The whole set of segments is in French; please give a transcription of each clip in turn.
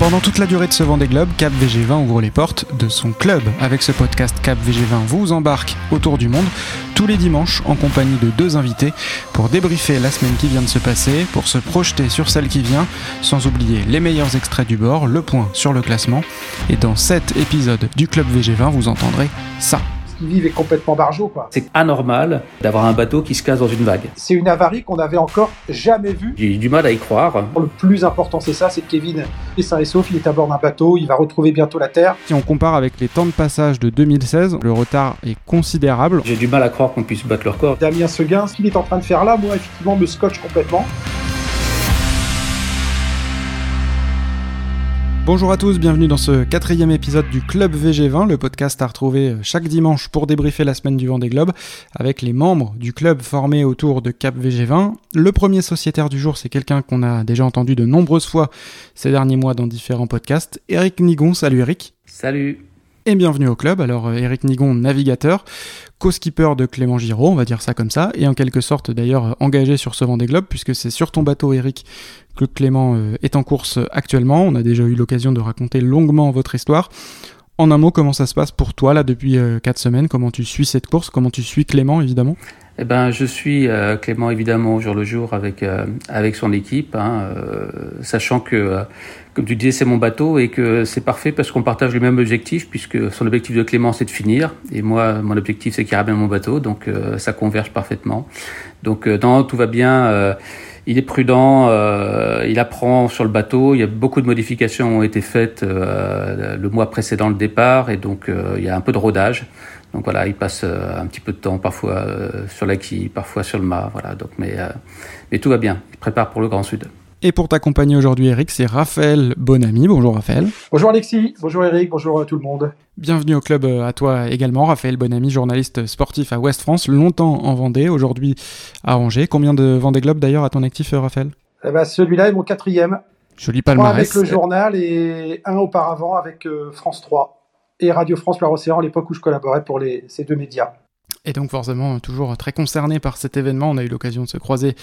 Pendant toute la durée de ce Vendée Globe, Cap VG20 ouvre les portes de son club. Avec ce podcast, Cap VG20 vous embarque autour du monde tous les dimanches en compagnie de deux invités pour débriefer la semaine qui vient de se passer, pour se projeter sur celle qui vient, sans oublier les meilleurs extraits du bord, le point sur le classement. Et dans cet épisode du Club VG20, vous entendrez ça vivent est complètement barjot. Quoi. C'est anormal d'avoir un bateau qui se casse dans une vague. C'est une avarie qu'on n'avait encore jamais vue. J'ai eu du mal à y croire. Le plus important, c'est ça, c'est que Kevin est sain et sauf, il est à bord d'un bateau, il va retrouver bientôt la Terre. Si on compare avec les temps de passage de 2016, le retard est considérable. J'ai du mal à croire qu'on puisse battre leur corps. Damien Seguin, ce qu'il est en train de faire là, moi, effectivement, me scotche complètement. Bonjour à tous, bienvenue dans ce quatrième épisode du Club VG20, le podcast à retrouver chaque dimanche pour débriefer la semaine du Vendée Globe avec les membres du club formé autour de Cap VG20. Le premier sociétaire du jour, c'est quelqu'un qu'on a déjà entendu de nombreuses fois ces derniers mois dans différents podcasts, Eric Nigon. Salut Eric. Salut et bienvenue au club. Alors Eric Nigon, navigateur, co-skipper de Clément Giraud, on va dire ça comme ça, et en quelque sorte d'ailleurs engagé sur ce Vendée Globe, puisque c'est sur ton bateau Eric que Clément euh, est en course actuellement. On a déjà eu l'occasion de raconter longuement votre histoire. En un mot, comment ça se passe pour toi là depuis 4 euh, semaines? Comment tu suis cette course? Comment tu suis Clément évidemment? Eh ben, je suis euh, Clément évidemment au jour le jour avec avec son équipe, hein, sachant que comme tu disais c'est mon bateau et que c'est parfait parce qu'on partage le même objectif puisque son objectif de Clément c'est de finir et moi mon objectif c'est qu'il ramène mon bateau donc ça converge parfaitement. Donc non tout va bien il est prudent, euh, il apprend sur le bateau. Il y a beaucoup de modifications ont été faites euh, le mois précédent le départ et donc euh, il y a un peu de rodage. Donc voilà, il passe un petit peu de temps parfois sur la quille, parfois sur le mât. Voilà, donc mais mais tout va bien. Il prépare pour le Grand Sud. Et pour t'accompagner aujourd'hui, Eric, c'est Raphaël Bonami. Bonjour Raphaël. Bonjour Alexis, bonjour Eric, bonjour à tout le monde. Bienvenue au club euh, à toi également, Raphaël Bonami, journaliste sportif à Ouest France, longtemps en Vendée, aujourd'hui à Angers. Combien de Vendée Globe d'ailleurs à ton actif, euh, Raphaël? Eh ben, Celui-là est mon quatrième. Joli palmarès. avec le journal et un auparavant avec euh, France 3 et Radio France Loire-Océan à l'époque où je collaborais pour ces deux médias. Et donc forcément toujours très concerné par cet événement. On a eu l'occasion de se croiser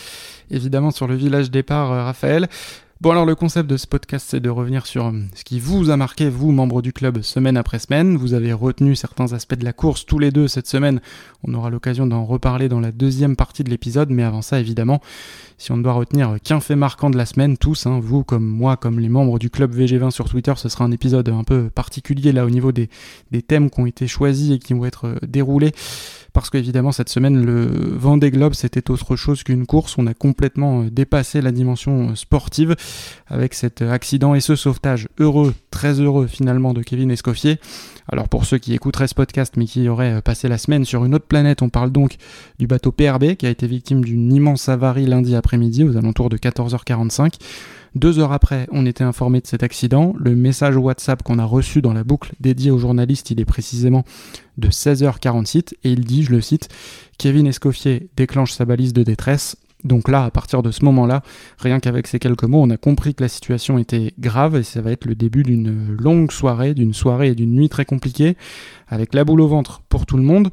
évidemment sur le village départ, euh, Raphaël. Bon alors le concept de ce podcast c'est de revenir sur euh, ce qui vous a marqué, vous membres du club, semaine après semaine. Vous avez retenu certains aspects de la course tous les deux cette semaine. On aura l'occasion d'en reparler dans la deuxième partie de l'épisode, mais avant ça évidemment, si on doit retenir qu'un fait marquant de la semaine, tous, hein, vous comme moi, comme les membres du club VG20 sur Twitter, ce sera un épisode un peu particulier là au niveau des, des thèmes qui ont été choisis et qui vont être euh, déroulés. Parce qu'évidemment cette semaine le Vendée Globe c'était autre chose qu'une course, on a complètement euh, dépassé la dimension euh, sportive avec cet accident et ce sauvetage heureux, très heureux finalement de Kevin Escoffier. Alors pour ceux qui écouteraient ce podcast mais qui auraient passé la semaine sur une autre planète, on parle donc du bateau PRB qui a été victime d'une immense avarie lundi après-midi aux alentours de 14h45. Deux heures après, on était informé de cet accident. Le message WhatsApp qu'on a reçu dans la boucle dédiée aux journalistes, il est précisément de 16h46 et il dit, je le cite, Kevin Escoffier déclenche sa balise de détresse. Donc là, à partir de ce moment-là, rien qu'avec ces quelques mots, on a compris que la situation était grave et ça va être le début d'une longue soirée, d'une soirée et d'une nuit très compliquée, avec la boule au ventre pour tout le monde.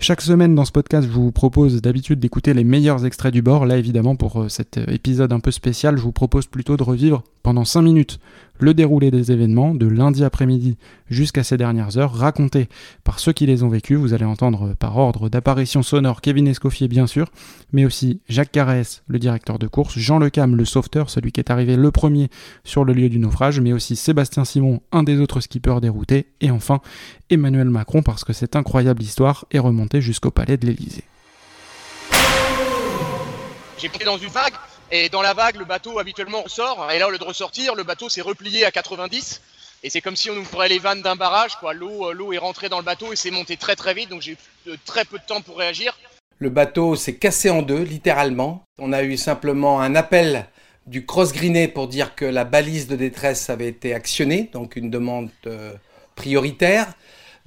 Chaque semaine dans ce podcast, je vous propose d'habitude d'écouter les meilleurs extraits du bord. Là, évidemment, pour euh, cet épisode un peu spécial, je vous propose plutôt de revivre pendant 5 minutes le déroulé des événements de lundi après-midi jusqu'à ces dernières heures, raconté par ceux qui les ont vécus. Vous allez entendre par ordre d'apparition sonore Kevin Escoffier bien sûr, mais aussi Jacques Carès, le directeur de course, Jean Lecam, le sauveteur, celui qui est arrivé le premier sur le lieu du naufrage, mais aussi Sébastien Simon, un des autres skippers déroutés, et enfin Emmanuel Macron parce que cette incroyable histoire est remontée jusqu'au palais de l'Élysée. J'ai pris dans une vague et dans la vague, le bateau habituellement ressort. Et là, au lieu de ressortir, le bateau s'est replié à 90. Et c'est comme si on ouvrait les vannes d'un barrage. Euh, l'eau est rentrée dans le bateau et s'est monté très très vite. Donc j'ai eu très peu de temps pour réagir. Le bateau s'est cassé en deux, littéralement. On a eu simplement un appel du cross greené pour dire que la balise de détresse avait été actionnée, donc une demande euh, prioritaire.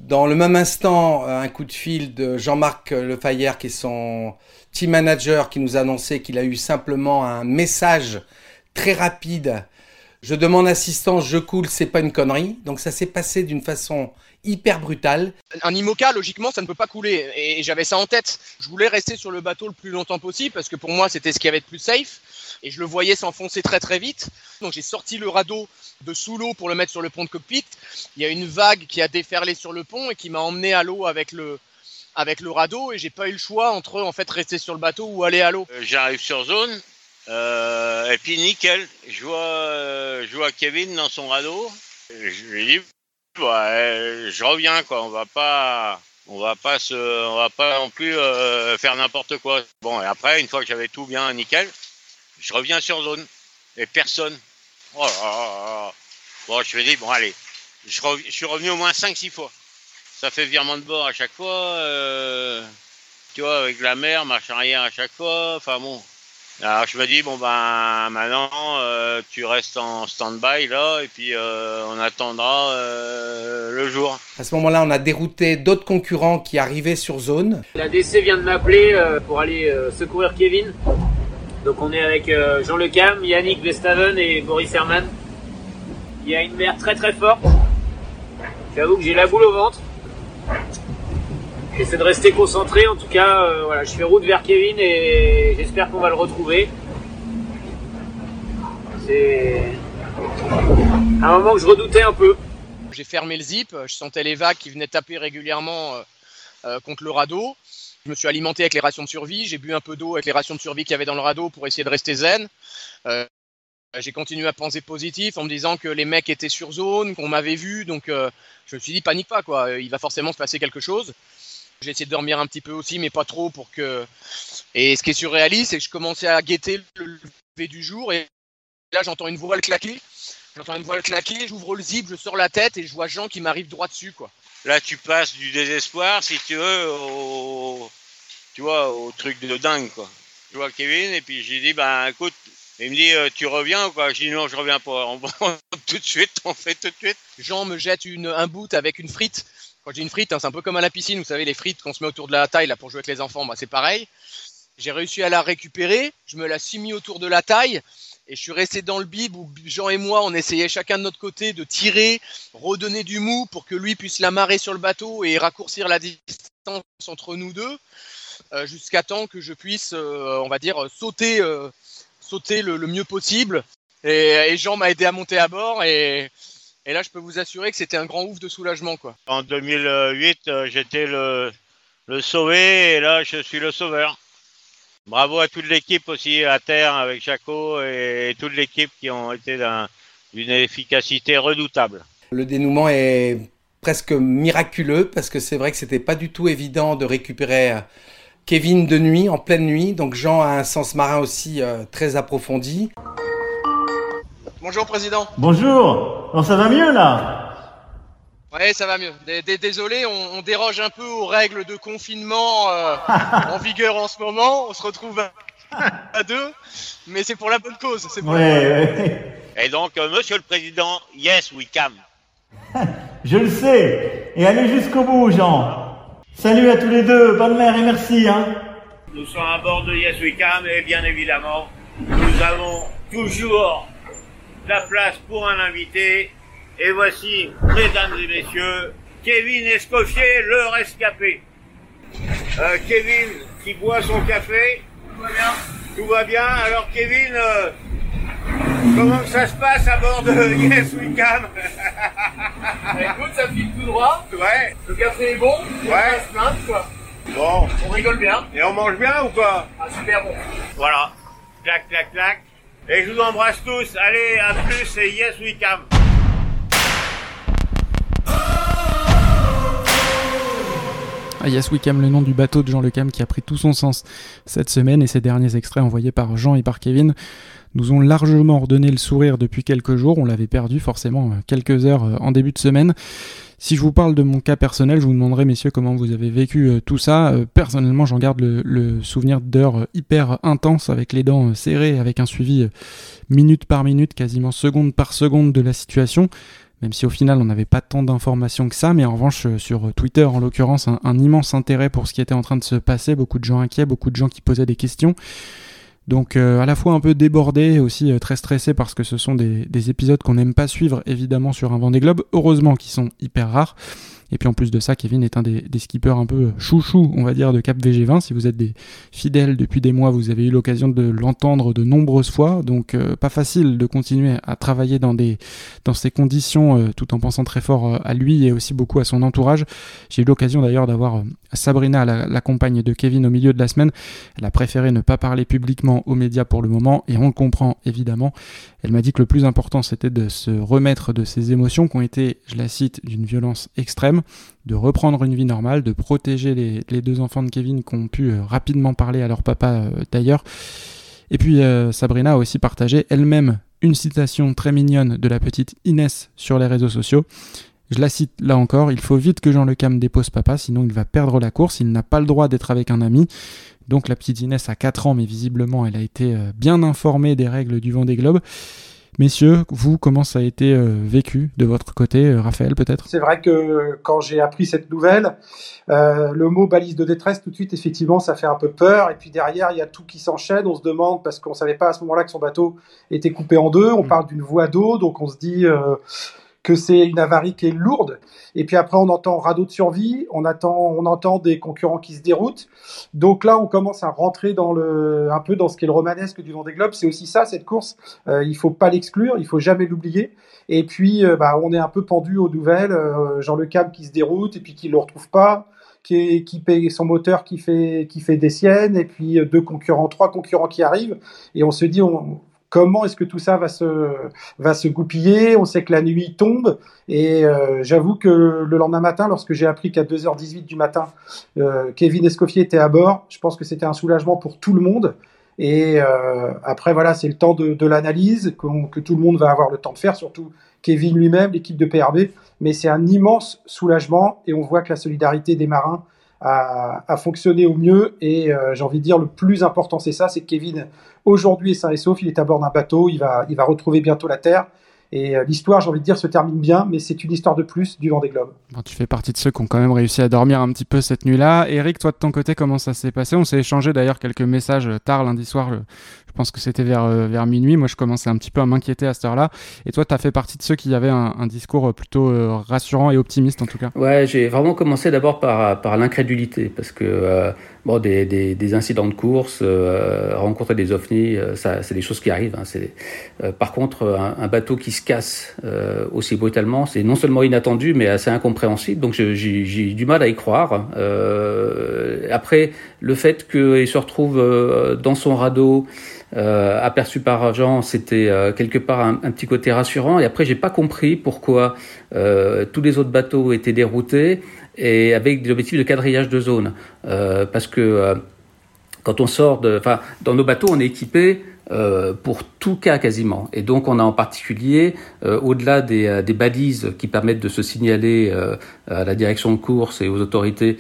Dans le même instant, un coup de fil de Jean-Marc Lefayère, qui est son team manager qui nous a annoncé qu'il a eu simplement un message très rapide. Je demande assistance, je coule, c'est pas une connerie. Donc ça s'est passé d'une façon hyper brutale. Un IMOCA, logiquement, ça ne peut pas couler. Et j'avais ça en tête. Je voulais rester sur le bateau le plus longtemps possible parce que pour moi, c'était ce qui avait de plus safe. Et je le voyais s'enfoncer très très vite. Donc j'ai sorti le radeau de sous l'eau pour le mettre sur le pont de cockpit. Il y a une vague qui a déferlé sur le pont et qui m'a emmené à l'eau avec le avec le radeau et j'ai pas eu le choix entre en fait rester sur le bateau ou aller à l'eau. Euh, J'arrive sur zone euh, et puis nickel. Je vois euh, je vois Kevin dans son radeau. Je lui dis ouais, je reviens quoi. On va pas on va pas se on va pas non plus faire n'importe quoi. Bon et après une fois que j'avais tout bien nickel, je reviens sur zone et personne. Oh là là là là. Bon je me dis bon allez, je, rev- je suis revenu au moins 5-6 fois. Ça fait virement de bord à chaque fois. euh, tu vois, avec la mer, marche arrière à chaque fois. Enfin bon. Alors je me dis, bon ben maintenant, euh, tu restes en stand-by là, et puis euh, on attendra euh, le jour. À ce moment-là, on a dérouté d'autres concurrents qui arrivaient sur zone. La DC vient de m'appeler euh, pour aller euh, secourir Kevin. Donc on est avec euh, Jean Lecam, Yannick Vestaven et Boris Herman. Il y a une mer très très forte. J'avoue que j'ai la boule au ventre. J'essaie de rester concentré. En tout cas, euh, voilà, je fais route vers Kevin et j'espère qu'on va le retrouver. C'est un moment que je redoutais un peu. J'ai fermé le zip, je sentais les vagues qui venaient taper régulièrement euh, contre le radeau. Je me suis alimenté avec les rations de survie, j'ai bu un peu d'eau avec les rations de survie qu'il y avait dans le radeau pour essayer de rester zen. Euh, j'ai continué à penser positif en me disant que les mecs étaient sur zone, qu'on m'avait vu, donc euh, je me suis dit panique pas quoi, il va forcément se passer quelque chose. J'ai essayé de dormir un petit peu aussi, mais pas trop pour que. Et ce qui est surréaliste, c'est que je commençais à guetter le lever du jour et là j'entends une voile claquer. J'entends une voile claquer, j'ouvre le zip, je sors la tête et je vois Jean qui m'arrive droit dessus quoi. Là, tu passes du désespoir, si tu veux, au, tu vois, au truc de dingue quoi. Je vois Kevin et puis j'ai dit, ben écoute, il me dit, euh, tu reviens ou quoi? Je dis non, je reviens pas. On va tout de suite, on fait tout de suite. Jean me jette un boot avec une frite. Quand j'ai une frite, hein, c'est un peu comme à la piscine, vous savez, les frites qu'on se met autour de la taille là, pour jouer avec les enfants, bah, c'est pareil. J'ai réussi à la récupérer, je me la suis mis autour de la taille et je suis resté dans le bib où Jean et moi, on essayait chacun de notre côté de tirer, redonner du mou pour que lui puisse l'amarrer sur le bateau et raccourcir la distance entre nous deux euh, jusqu'à temps que je puisse, euh, on va dire, sauter, euh, sauter le, mieux possible. Et, Jean m'a aidé à monter à bord et, là, je peux vous assurer que c'était un grand ouf de soulagement, quoi. En 2008, euh, j'étais le, le sauvé et là, je suis le sauveur. Bravo à toute l'équipe aussi à terre avec Jaco et toute l'équipe qui ont été d'un- d'une efficacité redoutable. Le dénouement est presque miraculeux parce que c'est vrai que c'était pas du tout évident de récupérer euh, Kevin de nuit, en pleine nuit. Donc Jean a un sens marin aussi euh, très approfondi. Bonjour, président. Bonjour. Alors ça va mieux là? Ouais, ça va mieux. D- d- Désolé, on, on déroge un peu aux règles de confinement euh, en vigueur en ce moment. On se retrouve à, à deux, mais c'est pour la bonne cause. C'est pour la- Ouais. Et donc, euh, monsieur le président, yes, we can. Je le sais. Et allez jusqu'au bout, Jean. Salut à tous les deux. Bonne mer et merci. Hein. Nous sommes à bord de Yes We Can et bien évidemment, nous avons toujours la place pour un invité. Et voici, mesdames et messieurs, Kevin Escoffier, le rescapé. Euh, Kevin qui boit son café. Tout va bien. Tout va bien. Alors Kevin, euh, comment ça se passe à bord de Yes We Can Écoute, ça file tout droit. Ouais. Le café est bon. Ouais. se plaindre, quoi. Bon. On rigole bien. Et on mange bien ou pas? Ah, super bon. Voilà. Clac, clac, clac. Et je vous embrasse tous. Allez, à plus et yes we can. Ah, Yes Wickham, le nom du bateau de Jean Le Cam qui a pris tout son sens cette semaine et ces derniers extraits envoyés par Jean et par Kevin nous ont largement redonné le sourire depuis quelques jours. On l'avait perdu forcément euh, quelques heures euh, en début de semaine. Si je vous parle de mon cas personnel, je vous demanderai, messieurs, comment vous avez vécu euh, tout ça. Personnellement, j'en garde le, souvenir d'heures hyper intenses avec les dents serrées, avec un suivi minute par minute, quasiment seconde par seconde de la situation même si au final on n'avait pas tant d'informations que ça, mais en revanche euh, sur Twitter en l'occurrence un, immense intérêt pour ce qui était en train de se passer, beaucoup de gens inquiets, beaucoup de gens qui posaient des questions. Donc euh, à la fois un peu débordé, aussi euh, très stressé parce que ce sont des, des épisodes qu'on n'aime pas suivre évidemment sur un Vendée Globe, heureusement qu'ils sont hyper rares. Et puis en plus de ça, Kevin est un des, skippers un peu chouchou, on va dire, de Cap VG20. Si vous êtes des fidèles depuis des mois, vous avez eu l'occasion de l'entendre de nombreuses fois. Donc euh, pas facile de continuer à travailler dans, des, dans ces conditions euh, tout en pensant très fort euh, à lui et aussi beaucoup à son entourage. J'ai eu l'occasion d'ailleurs d'avoir Sabrina, la, compagne de Kevin, au milieu de la semaine. Elle a préféré ne pas parler publiquement aux médias pour le moment et on le comprend évidemment. Elle m'a dit que le plus important c'était de se remettre de ses émotions qui ont été, je la cite, d'une violence extrême, de reprendre une vie normale, de protéger les, deux enfants de Kevin qui ont pu euh, rapidement parler à leur papa euh, d'ailleurs. Et puis euh, Sabrina a aussi partagé elle-même une citation très mignonne de la petite Inès sur les réseaux sociaux. Je la cite là encore, il faut vite que Jean Le Cam dépose papa, sinon il va perdre la course, il n'a pas le droit d'être avec un ami. Donc la petite Inès a 4 ans, mais visiblement elle a été bien informée des règles du vent des globes. Messieurs, vous, comment ça a été euh, vécu de votre côté, euh, Raphaël peut-être? C'est vrai que quand j'ai appris cette nouvelle, euh, le mot balise de détresse, tout de suite, effectivement, ça fait un peu peur. Et puis derrière, il y a tout qui s'enchaîne. On se demande, parce qu'on ne savait pas à ce moment-là que son bateau était coupé en deux, on mm. parle d'une voie d'eau, donc on se dit que c'est une avarie qui est lourde. Et puis après, on entend radeau de survie, on, attend, on entend des concurrents qui se déroutent. Donc là, on commence à rentrer dans le, un peu dans ce qui est le romanesque du Vendée Globe. C'est aussi ça, cette course. Euh, il faut pas l'exclure, il faut jamais l'oublier. Et puis, euh, bah, on est un peu pendu aux nouvelles. Euh, Jean Le Cam qui se déroute et puis qui le retrouve pas qui, qui paye son moteur qui fait qui fait des siennes et puis deux concurrents trois concurrents qui arrivent et on se dit on, comment est-ce que tout ça va se va se goupiller? On sait que la nuit tombe et euh, j'avoue que le lendemain matin, lorsque j'ai appris qu'à 2h18 du matin, euh, Kevin Escoffier était à bord, je pense que c'était un soulagement pour tout le monde. Et euh, après voilà, c'est le temps de, de l'analyse que, que, tout le monde va avoir le temps de faire, surtout Kevin lui-même, l'équipe de PRB. Mais c'est un immense soulagement et on voit que la solidarité des marins a fonctionné au mieux. Et euh, j'ai envie de dire, le plus important, c'est ça, c'est que Kevin, aujourd'hui, est sain et sauf. Il est à bord d'un bateau. Il va, il va retrouver bientôt la Terre. Et euh, l'histoire, j'ai envie de dire, se termine bien, mais c'est une histoire de plus du Vendée Globe. Bon, tu fais partie de ceux qui ont quand même réussi à dormir un petit peu cette nuit-là. Eric, toi de ton côté, comment ça s'est passé? On s'est échangé d'ailleurs quelques messages tard lundi soir. Pense que c'était vers, euh, vers minuit. Moi, je commençais un petit peu à m'inquiéter à cette heure-là. Et toi, tu as fait partie de ceux qui avaient un, discours plutôt euh, rassurant et optimiste, en tout cas. Ouais, j'ai vraiment commencé d'abord par, par l'incrédulité, parce que bon, des, des, des, incidents de course, rencontrer des ovnis, ça, c'est des choses qui arrivent. Hein. C'est, par contre, un, un, bateau qui se casse aussi brutalement, c'est non seulement inattendu, mais assez incompréhensible. Donc, j'ai du mal à y croire. après, le fait qu'il se retrouve dans son radeau, euh, aperçu par Jean, c'était euh, quelque part un, petit côté rassurant. Et après, j'ai pas compris pourquoi euh, tous les autres bateaux étaient déroutés et avec des objectifs de quadrillage de zone. Euh, parce que quand on sort de, enfin, dans nos bateaux, on est équipé pour tout cas quasiment. Et donc on a en particulier, au-delà des, des, balises qui permettent de se signaler à la direction de course et aux autorités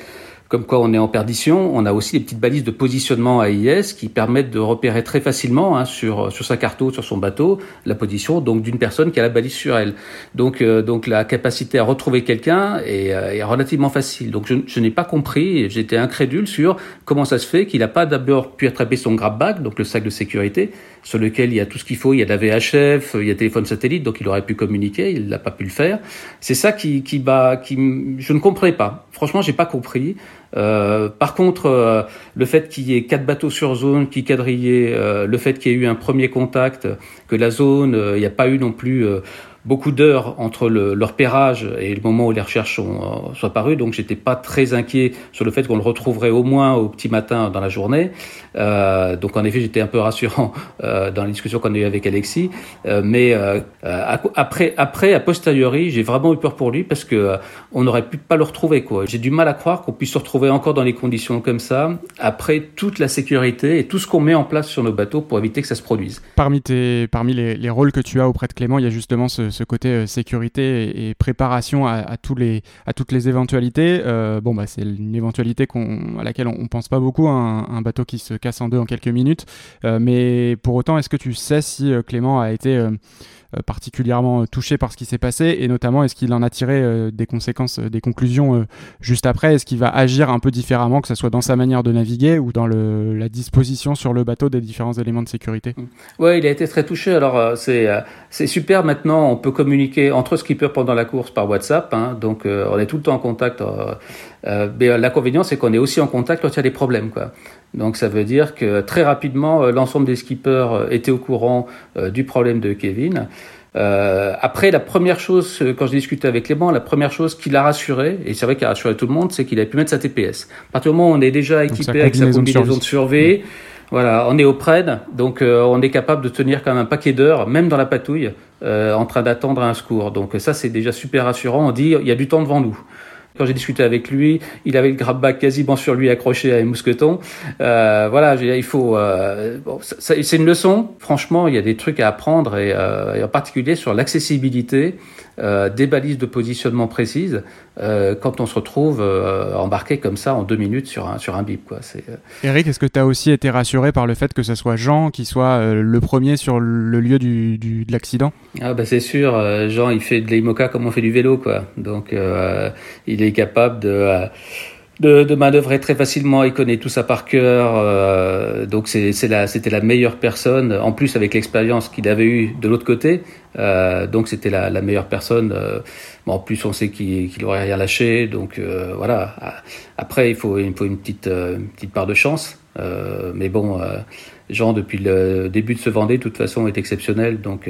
comme quoi on est en perdition. On a aussi des petites balises de positionnement AIS qui permettent de repérer très facilement hein, sur sur sa carte sur son bateau la position donc d'une personne qui a la balise sur elle. Donc euh, donc la capacité à retrouver quelqu'un est, euh, est, relativement facile. Donc je, je n'ai pas compris, j'étais incrédule sur comment ça se fait qu'il n'a pas d'abord pu attraper son grab bag, donc le sac de sécurité, sur lequel il y a tout ce qu'il faut, il y a la VHF, il y a téléphone satellite, donc il aurait pu communiquer, il n'a pas pu le faire. C'est ça qui qui bah qui je ne comprenais pas. Franchement, j'ai pas compris. Euh, par contre, euh, le fait qu'il y ait quatre bateaux sur zone qui quadrillaient, euh, le fait qu'il y ait eu un premier contact, que la zone, il n'y a pas eu non plus beaucoup d'heures entre le, leur pérage et le moment où les recherches sont, euh, sont apparues, donc j'étais pas très inquiet sur le fait qu'on le retrouverait au moins au petit matin dans la journée. Euh, donc en effet, j'étais un peu rassurant euh, dans la discussion qu'on a eue avec Alexis, mais après, après, a posteriori, j'ai vraiment eu peur pour lui parce que on aurait pu pas le retrouver. J'ai du mal à croire qu'on puisse se retrouver encore dans des conditions comme ça après toute la sécurité et tout ce qu'on met en place sur nos bateaux pour éviter que ça se produise. Parmi tes, parmi les, les rôles que tu as auprès de Clément, il y a justement ce ce côté euh, sécurité et, préparation à, les, à toutes les éventualités. Euh, bon, bah, c'est une éventualité à laquelle on, ne pense pas beaucoup, un, un, bateau qui se casse en deux en quelques minutes. Euh, mais pour autant, est-ce que tu sais si Clément a été particulièrement touché par ce qui s'est passé et notamment est-ce qu'il en a tiré des conséquences, des conclusions juste après? Est-ce qu'il va agir un peu différemment, que ce soit dans sa manière de naviguer ou dans la disposition sur le bateau des différents éléments de sécurité? Oui, il a été très touché. Alors c'est c'est super maintenant, on peut communiquer entre skippers pendant la course par WhatsApp, hein, donc on est tout le temps en contact. Mais l'inconvénient c'est qu'on est aussi en contact quand il y a des problèmes, quoi. Donc ça veut dire que très rapidement, euh, l'ensemble des skippers euh, étaient au courant euh, du problème de Kevin. Euh, après, la première chose, quand j'ai discuté avec Clément, la première chose qui l'a rassuré, et c'est vrai qu'il a rassuré tout le monde, c'est qu'il a pu mettre sa TPS. À partir du moment où on est déjà équipé avec sa combinaison de survie, mmh. voilà, on est auprès, donc on est capable de tenir quand même un paquet d'heures, même dans la patouille, en train d'attendre un secours. Donc ça, c'est déjà super rassurant. On dit, il y a du temps devant nous. Quand j'ai discuté avec lui, il avait le grab-bag quasiment sur lui accroché à un mousqueton. Euh, voilà, il faut. Euh, bon, c'est une leçon. Franchement, il y a des trucs à apprendre et, euh, et en particulier sur l'accessibilité euh, des balises de positionnement précises euh, quand on se retrouve euh, embarqué comme ça en deux minutes sur un, sur un bip. Quoi. Eric, est-ce que tu as aussi été rassuré par le fait que ce soit Jean qui soit le premier sur le lieu du, du de l'accident? Ah bah C'est sûr, Jean il fait de l'IMOCA comme on fait du vélo. Quoi. Donc il est capable de de, de manœuvrer très facilement, il connaît tout ça par cœur, euh, donc c'est c'était la meilleure personne, en plus avec l'expérience qu'il avait eue de l'autre côté, euh, donc c'était la, la, meilleure personne. Euh, en plus on sait qu'il qu'il aurait rien lâché, donc euh, voilà. Après il faut, il faut une petite, petite part de chance, mais bon, Jean depuis le début de ce Vendée, de toute façon est exceptionnel, donc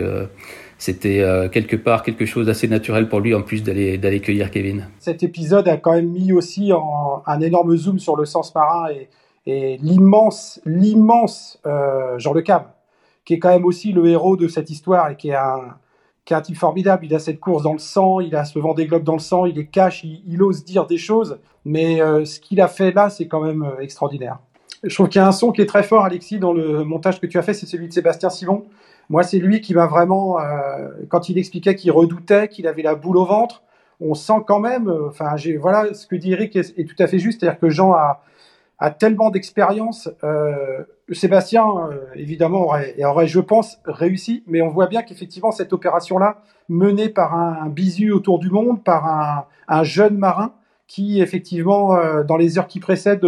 c'était euh, quelque part quelque chose d'assez naturel pour lui en plus d'aller d'aller cueillir Kevin. Cet épisode a quand même mis aussi en, un énorme zoom sur le sens marin et, l'immense l'immense euh, Jean Le Cam, qui est quand même aussi le héros de cette histoire et qui est un qui est type formidable. Il a cette course dans le sang, il a ce vent des globes dans le sang, il est cash, il, ose dire des choses, mais euh, ce qu'il a fait là, c'est quand même extraordinaire. Je trouve qu'il y a un son qui est très fort, Alexis, dans le montage que tu as fait, c'est celui de Sébastien Simon moi, c'est lui qui m'a vraiment, euh, quand il expliquait qu'il redoutait, qu'il avait la boule au ventre, on sent quand même, euh, enfin, j'ai, voilà, ce que dit Eric est, tout à fait juste, c'est-à-dire que Jean a, a tellement d'expérience. Euh, Sébastien, euh, évidemment, aurait, aurait, je pense, réussi, mais on voit bien qu'effectivement, cette opération-là, menée par un, bisu autour du monde, par un, un jeune marin, qui, effectivement, euh, dans les heures qui précèdent,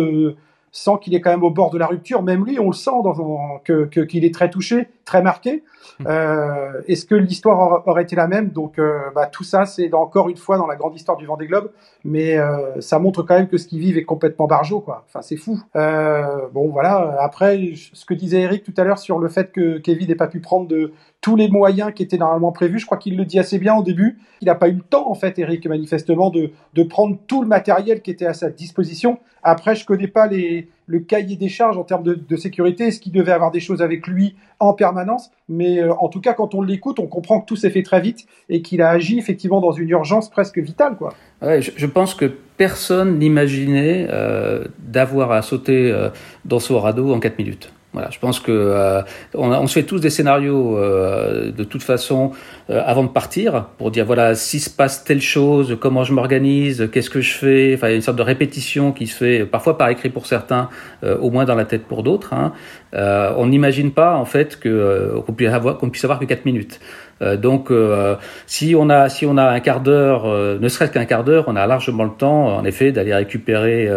sent qu'il est quand même au bord de la rupture. Même lui, on le sent dans, que qu'il est très touché, très marqué. Mmh. Euh, Est-ce que l'histoire aurait été la même? Donc, euh, bah, tout ça, c'est encore une fois dans la grande histoire du Vendée Globe, mais euh, ça montre quand même que ce qu'ils vivent est complètement barjot, quoi. Enfin, c'est fou. Euh, bon, voilà. Après, ce que disait Eric tout à l'heure sur le fait que Kevin n'ait pas pu prendre de tous les moyens qui étaient normalement prévus. Je crois qu'il le dit assez bien au début. Il n'a pas eu le temps, en fait, Eric, manifestement, de, de prendre tout le matériel qui était à sa disposition. Après, je connais pas les, le cahier des charges en termes de, de sécurité. Est-ce qu'il devait avoir des choses avec lui en permanence Mais euh, en tout cas, quand on l'écoute, on comprend que tout s'est fait très vite et qu'il a agi effectivement dans une urgence presque vitale, quoi. Ouais, je, je pense que personne n'imaginait euh, d'avoir à sauter euh, dans ce radeau en 4 minutes. Voilà, je pense que euh, on, on, se fait tous des scénarios euh, de toute façon euh, avant de partir pour dire voilà s'il se passe telle chose, comment je m'organise, qu'est-ce que je fais. Enfin, il y a une sorte de répétition qui se fait parfois par écrit pour certains, euh, au moins dans la tête pour d'autres. Hein. Euh, on n'imagine pas en fait que qu'on puisse avoir qu'on puisse avoir que quatre minutes. Euh, donc, euh, si on a a un quart d'heure, euh, ne serait-ce qu'un quart d'heure, on a largement le temps, en effet, d'aller récupérer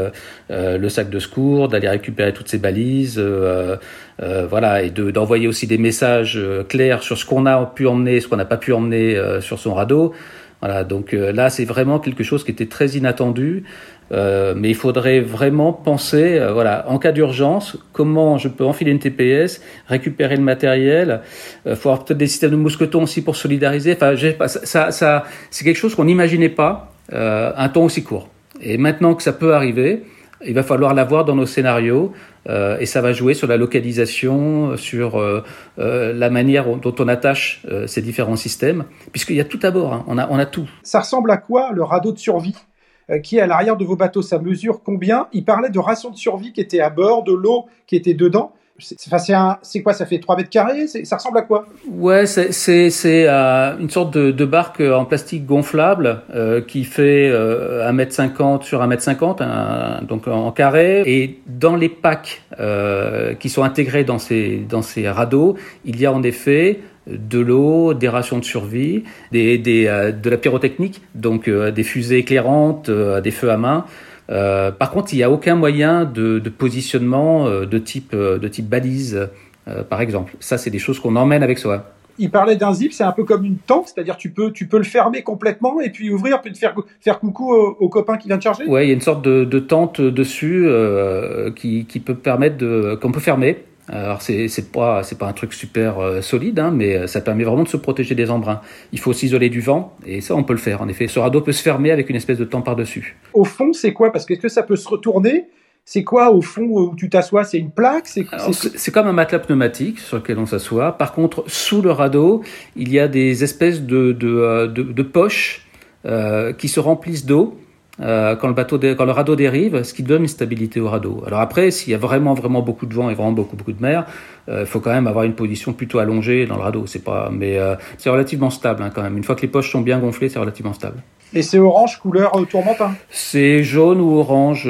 le sac de secours, d'aller récupérer toutes ces balises, voilà, et de d'envoyer aussi des messages clairs sur ce qu'on a pu emmener, ce qu'on n'a pas pu emmener sur son radeau. Voilà, donc là, c'est vraiment quelque chose qui était très inattendu. Euh, mais il faudrait vraiment penser, euh, voilà, en cas d'urgence, comment je peux enfiler une TPS, récupérer le matériel. Euh, faut avoir peut-être des systèmes de mousquetons aussi pour solidariser. Enfin, ça, ça, c'est quelque chose qu'on n'imaginait pas euh, un temps aussi court. Et maintenant que ça peut arriver, il va falloir l'avoir dans nos scénarios euh, et ça va jouer sur la localisation, sur euh, euh, la manière dont on attache ces différents systèmes, puisqu'il y a tout à bord, hein. on, a, on a tout. Ça ressemble à quoi le radeau de survie? Qui est à l'arrière de vos bateaux. Ça mesure combien? Il parlait de rations de survie qui étaient à bord, de l'eau qui était dedans. C'est quoi? Ça fait 3 mètres carrés? Ça ressemble à quoi? Ouais, c'est euh, une sorte de, barque en plastique gonflable euh, qui fait euh, 1m50 sur 1m50, donc en carré. Et dans les packs euh, qui sont intégrés dans ces radeaux, il y a en effet de l'eau, des rations de survie, des, des euh, de la pyrotechnique, donc euh, des fusées éclairantes, des feux à main. Euh, par contre, il n'y a aucun moyen de, de positionnement euh, de type, euh, de type balise, par exemple. Ça, c'est des choses qu'on emmène avec soi. Il parlait d'un zip, c'est un peu comme une tente, c'est-à-dire tu peux, tu peux le fermer complètement et puis ouvrir, puis te faire, faire coucou au, au, copain qui vient te charger. Ouais, il y a une sorte de, de tente dessus qui, qui peut permettre de, qu'on peut fermer alors c'est c'est pas c'est pas un truc super euh, solide, hein, mais euh, ça permet vraiment de se protéger des embruns. Il faut s'isoler du vent et ça on peut le faire. En effet, ce radeau peut se fermer avec une espèce de temps par dessus. Au fond, c'est quoi? Parce que est-ce que ça peut se retourner? C'est quoi au fond où tu t'assois? C'est une plaque? C'est comme un matelas pneumatique sur lequel on s'assoit. Par contre, sous le radeau, il y a des espèces de, de, euh, de, de poches euh, qui se remplissent d'eau euh, quand le bateau, quand le radeau dérive, ce qui donne une stabilité au radeau. Alors après, s'il y a vraiment vraiment beaucoup de vent et vraiment beaucoup beaucoup de mer, euh, il faut quand même avoir une position plutôt allongée dans le radeau. C'est pas, mais euh, c'est relativement stable hein, quand même. Une fois que les poches sont bien gonflées, c'est relativement stable. Et c'est orange couleur tourmentin? C'est jaune ou orange,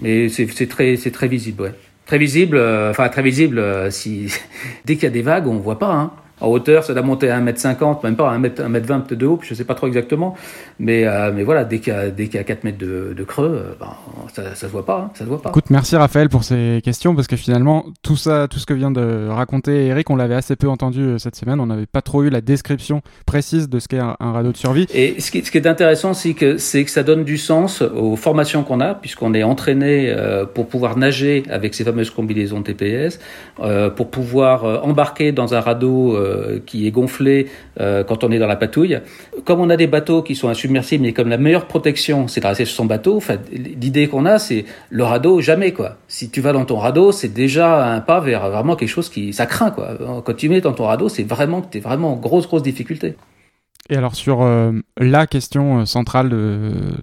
mais c'est très c'est très visible, ouais. Très visible, enfin très visible. si dès qu'il y a des vagues, on voit pas. Hein. En hauteur, ça doit monter à 1m50, même pas à 1m, 1m20 peut-être de haut, je ne sais pas trop exactement. Mais, euh, mais voilà, dès qu'il y, y a 4 mètres de, de creux, euh, ben, ça ne se voit pas. Hein, ça se voit pas. Écoute, merci Raphaël pour ces questions, parce que finalement, tout ça, tout ce que vient de raconter Eric, on l'avait assez peu entendu euh, cette semaine. On n'avait pas trop eu la description précise de ce qu'est un, un radeau de survie. Et ce qui, ce qui est intéressant, c'est que, c'est que ça donne du sens aux formations qu'on a, puisqu'on est entraîné euh, pour pouvoir nager avec ces fameuses combinaisons TPS, euh, pour pouvoir embarquer dans un radeau qui est gonflé euh, quand on est dans la patouille. Comme on a des bateaux qui sont insubmersibles, mais comme la meilleure protection, c'est de rester sur son bateau, l'idée qu'on a, c'est le radeau, jamais, quoi. Si tu vas dans ton radeau, c'est déjà un pas vers vraiment quelque chose qui, ça craint, quoi. Quand tu mets dans ton radeau, c'est vraiment que t'es vraiment en grosse, grosse difficulté. Et alors sur euh, la question centrale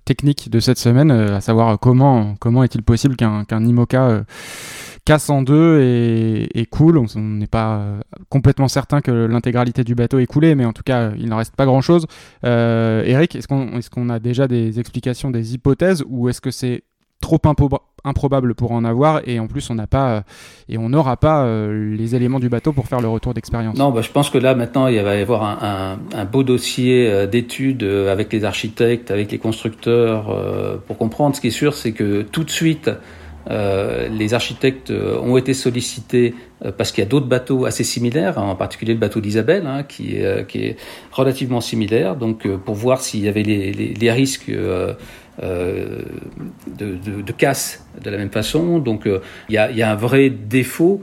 technique de cette semaine, euh, à savoir comment comment est-il possible qu'un qu'un IMOCA casse en deux et, et coule. On n'est pas euh, complètement certain que l'intégralité du bateau est coulée, mais en tout cas, il n'en reste pas grand-chose. Euh, Eric, est-ce qu'on est a déjà des explications, des hypothèses, ou est-ce que c'est trop improbable pour en avoir et en plus on n'a pas euh, et on n'aura pas euh, les éléments du bateau pour faire le retour d'expérience? Non, bah, je pense que là maintenant il va y avoir un, un, un beau dossier euh, d'études avec les architectes, avec les constructeurs pour comprendre. Ce qui est sûr, c'est que tout de suite euh, les architectes euh, ont été sollicités euh, parce qu'il y a d'autres bateaux assez similaires, hein, en particulier le bateau d'Isabelle, hein, qui, est relativement similaire, donc pour voir s'il y avait les, risques de, de, de, casse de la même façon. Donc il y, a, un vrai défaut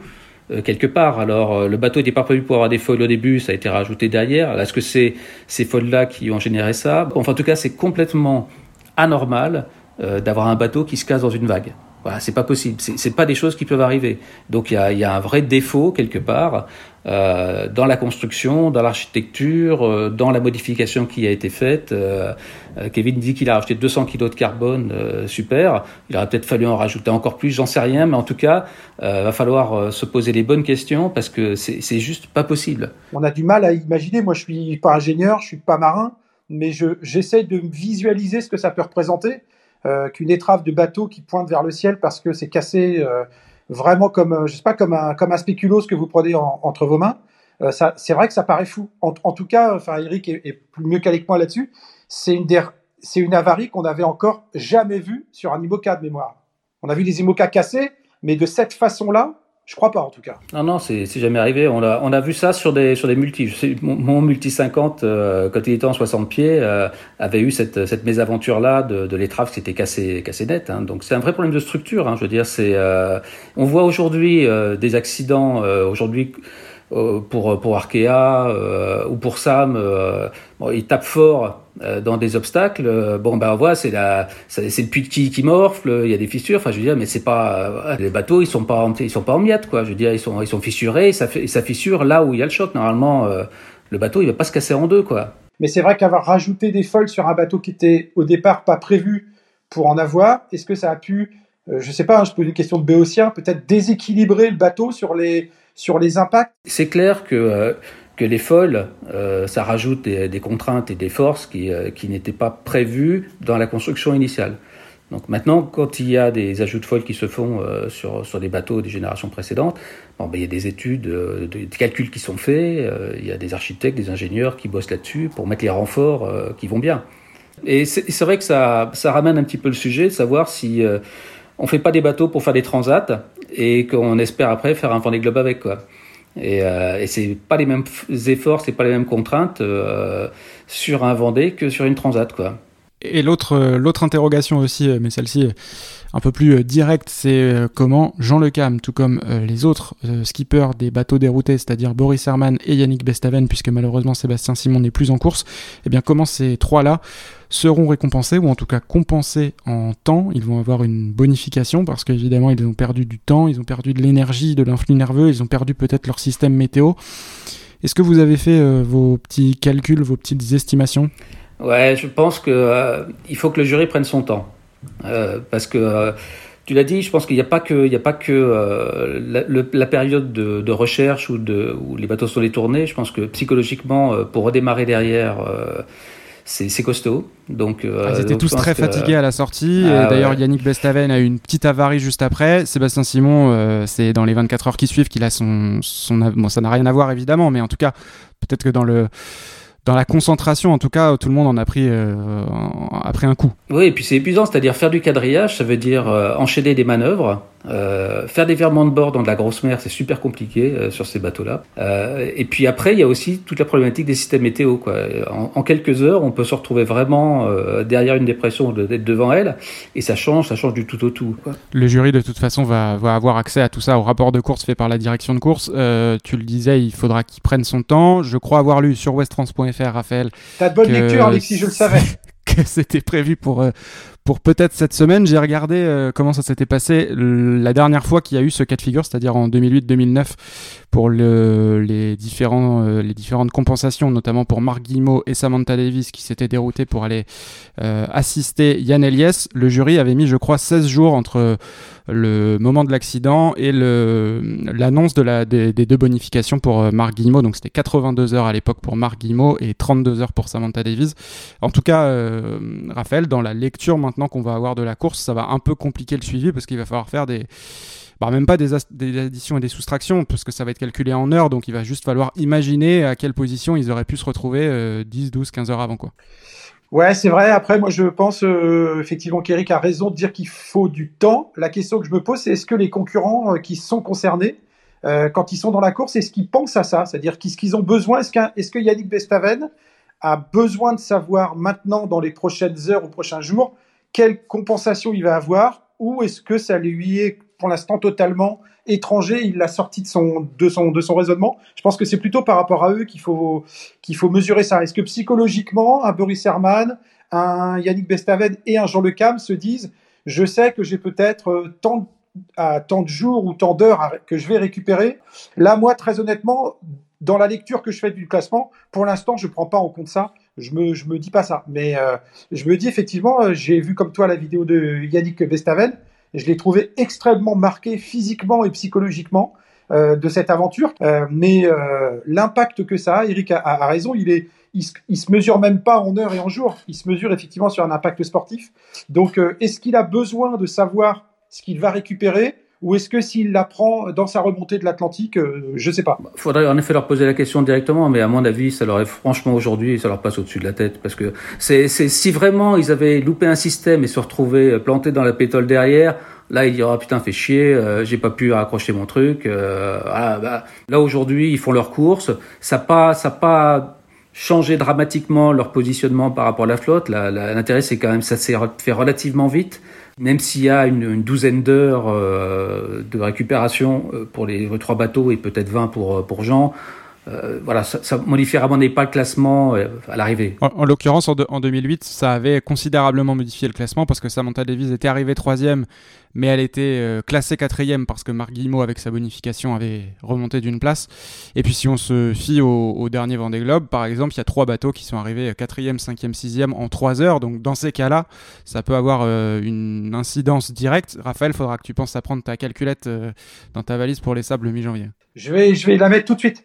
quelque part. Alors, le bateau n'était pas prévu pour avoir des feuilles au début, ça a été rajouté derrière. Est-ce que c'est ces feuilles-là qui ont généré ça? Enfin, en tout cas, c'est complètement anormal d'avoir un bateau qui se casse dans une vague. Voilà, c'est pas possible. C'est pas des choses qui peuvent arriver. Donc il y a, y a, un vrai défaut quelque part euh, dans la construction, dans l'architecture, euh, dans la modification qui a été faite. Euh, euh Kevin dit qu'il a rajouté 200 kg de carbone, euh, super. Il aurait peut-être fallu en rajouter encore plus, j'en sais rien, mais en tout cas, euh, va falloir se poser les bonnes questions parce que c'est juste pas possible. On a du mal à imaginer. Moi, je suis pas ingénieur, je suis pas marin, mais j'essaie de visualiser ce que ça peut représenter qu'une étrave de bateau qui pointe vers le ciel parce que c'est cassé euh, vraiment comme, euh, je sais pas, comme un, comme un spéculoos que vous prenez en, entre vos mains. Euh, ça, c'est vrai que ça paraît fou. En, en tout cas, enfin, Eric est, est plus mieux qu'avec moi là-dessus. C'est une c'est une avarie qu'on n'avait encore jamais vue sur un IMOCA de mémoire. On a vu des IMOCA cassés, mais de cette façon-là, je crois pas en tout cas. Non, non, c'est jamais arrivé. On a, vu ça sur des, sur des multis. Mon, multi 50, euh, quand il était en 60 pieds, euh, avait eu cette, cette mésaventure-là de, l'étrave qui s'était cassé, cassé net. Hein. Donc c'est un vrai problème de structure. Hein. Je veux dire, euh, on voit aujourd'hui des accidents. aujourd'hui pour pour Arkea ou pour Sam, bon, ils tapent fort dans des obstacles. bon ben on voit c'est la c'est le puits de qui qui morfle, il y a des fissures. Enfin je veux dire mais c'est pas les bateaux ils sont pas en, ils sont pas en miettes quoi. Je veux dire ils sont ils sont fissurés, et ça fait ça fissure là où il y a le choc. Normalement le bateau il va pas se casser en deux quoi. Mais c'est vrai qu'avoir rajouté des foils sur un bateau qui était au départ pas prévu pour en avoir, est-ce que ça a pu euh, je sais pas, hein, je pose une question de béotien, peut-être déséquilibrer le bateau sur les, sur les impacts? C'est clair que, euh, que les folles, euh, ça rajoute des, contraintes et des forces qui, qui n'étaient pas prévues dans la construction initiale. Donc maintenant, quand il y a des ajouts de folles qui se font sur, sur des bateaux des générations précédentes, bon, ben, il y a des études, des calculs qui sont faits, il y a des architectes, des ingénieurs qui bossent là-dessus pour mettre les renforts qui vont bien. Et c'est vrai que ça, ramène un petit peu le sujet de savoir si on fait pas des bateaux pour faire des transats et qu'on espère après faire un Vendée Globe avec quoi. Et, euh, et c'est pas les mêmes efforts, c'est pas les mêmes contraintes euh, sur un Vendée que sur une transat quoi. Et l'autre euh, l'autre interrogation aussi, euh, mais celle-ci un peu plus euh, direct, c'est euh, comment Jean Le Cam, tout comme euh, les autres skippers des bateaux déroutés, c'est-à-dire Boris Herman et Yannick Bestaven, puisque malheureusement Sébastien Simon n'est plus en course, eh bien comment ces trois-là seront récompensés, ou en tout cas compensés en temps? Ils vont avoir une bonification, parce qu'évidemment ils ont perdu du temps, ils ont perdu de l'énergie, de l'influx nerveux, ils ont perdu peut-être leur système météo. Est-ce que vous avez fait vos petits calculs, vos petites estimations? Ouais, je pense que il faut que le jury prenne son temps. Euh, parce que euh, tu l'as dit, je pense qu'il n'y a pas que, il y a pas que euh, la, le, la, période de, de, recherche où, de, où les bateaux sont détournés. Je pense que psychologiquement, pour redémarrer derrière, c'est costaud. Donc, ah, ils étaient tous très fatigués à la sortie. Ah, D'ailleurs, ouais. Yannick Bestaven a eu une petite avarie juste après. Sébastien Simon, c'est dans les 24 heures qui suivent qu'il a son, son, bon, ça n'a rien à voir évidemment, mais en tout cas, peut-être que dans le dans la concentration, en tout cas, tout le monde en a pris, euh, a pris un coup. Oui, et puis c'est épuisant, c'est-à-dire faire du quadrillage, ça veut dire euh, enchaîner des manœuvres, euh, faire des virements de bord dans de la grosse mer, c'est super compliqué euh, sur ces bateaux-là. Euh, et puis après, il y a aussi toute la problématique des systèmes météo. Quoi. En, en quelques heures, on peut se retrouver vraiment euh, derrière une dépression, d'être devant elle, et ça change, ça change du tout au tout. Quoi. Le jury, de toute façon, va, va, avoir accès à tout ça, au rapport de course fait par la direction de course. tu le disais, il faudra qu'il prenne son temps. Je crois avoir lu sur westtrans.fr, Raphaël. T'as de bonne que... lecture, Alexis, je le savais. que c'était prévu pour pour peut-être cette semaine. J'ai regardé euh, comment ça s'était passé la dernière fois qu'il y a eu ce cas de figure, c'est-à-dire en 2008-2009 pour euh, les différentes compensations, notamment pour Marc Guillemot et Samantha Davis qui s'étaient déroutés pour aller euh, assister Yann Eliès. Le jury avait mis, je crois, 16 jours entre le moment de l'accident et l'annonce de la, des, des, deux bonifications pour Marc Guillemot. Donc c'était 82 heures à l'époque pour Marc Guillemot et 32 heures pour Samantha Davis. En tout cas, Raphaël, dans la lecture maintenant qu'on va avoir de la course, ça va un peu compliquer le suivi parce qu'il va falloir faire des bah, même pas des, additions et des soustractions, parce que ça va être calculé en heures, donc il va juste falloir imaginer à quelle position ils auraient pu se retrouver euh, 10, 12, 15 heures avant. Quoi. Ouais, c'est vrai. Après, moi, je pense euh, effectivement qu'Eric a raison de dire qu'il faut du temps. La question que je me pose, c'est est-ce que les concurrents euh, qui sont concernés, euh, quand ils sont dans la course, est-ce qu'ils pensent à ça? C'est-à-dire qu'est-ce qu'ils ont besoin? Est-ce que Yannick Bestaven a besoin de savoir maintenant, dans les prochaines heures ou prochains jours, quelle compensation il va avoir, ou est-ce que ça lui est pour l'instant totalement étranger, il l'a sorti de son, de son, de son raisonnement. Je pense que c'est plutôt par rapport à eux qu'il faut, qu'il faut mesurer ça. Est-ce que psychologiquement, un Boris Herman, un Yannick Bestaven et un Jean Le Cam se disent, je sais que j'ai peut-être tant, à tant de jours ou tant d'heures que je vais récupérer. Là, moi, très honnêtement, dans la lecture que je fais du classement, pour l'instant, je prends pas en compte ça. Je me, je me dis pas ça. Mais euh, je me dis effectivement, j'ai vu comme toi la vidéo de Yannick Bestaven je l'ai trouvé extrêmement marqué physiquement et psychologiquement euh, de cette aventure. Euh, mais euh, l'impact que ça a, Eric a, a, raison, il est, il se, il se mesure même pas en heures et en jours. Il se mesure effectivement sur un impact sportif. Donc, euh, est-ce qu'il a besoin de savoir ce qu'il va récupérer ou est-ce que s'il l'apprend dans sa remontée de l'Atlantique, euh, je sais pas. Il faudrait en effet leur poser la question directement, mais à mon avis, ça leur est franchement aujourd'hui, ça leur passe au-dessus de la tête, parce que c'est si vraiment ils avaient loupé un système et se retrouvaient plantés dans la pétole derrière, là il dira putain fait chier, euh, j'ai pas pu raccrocher mon truc. Euh, voilà, bah, là aujourd'hui ils font leur course, ça pas ça pas changé dramatiquement leur positionnement par rapport à la flotte. L'intérêt c'est quand même ça s'est fait relativement vite même s'il y a une, douzaine d'heures euh, de récupération euh, pour les trois bateaux et peut-être 20 pour, euh, pour Jean, euh, voilà, ça, ça modifiera pas le classement euh, à l'arrivée. En, l'occurrence, en, en, 2008, ça avait considérablement modifié le classement parce que Samantha Davis était arrivée troisième, mais elle était euh, classée quatrième parce que Marc Guillemot, avec sa bonification, avait remonté d'une place. Et puis si on se fie au, au, dernier Vendée Globe, par exemple, il y a trois bateaux qui sont arrivés quatrième, cinquième, sixième en trois heures. Donc dans ces cas-là, ça peut avoir une incidence directe. Raphaël, faudra que tu penses à prendre ta calculette dans ta valise pour les sables mi-janvier. Je vais, je vais la mettre tout de suite.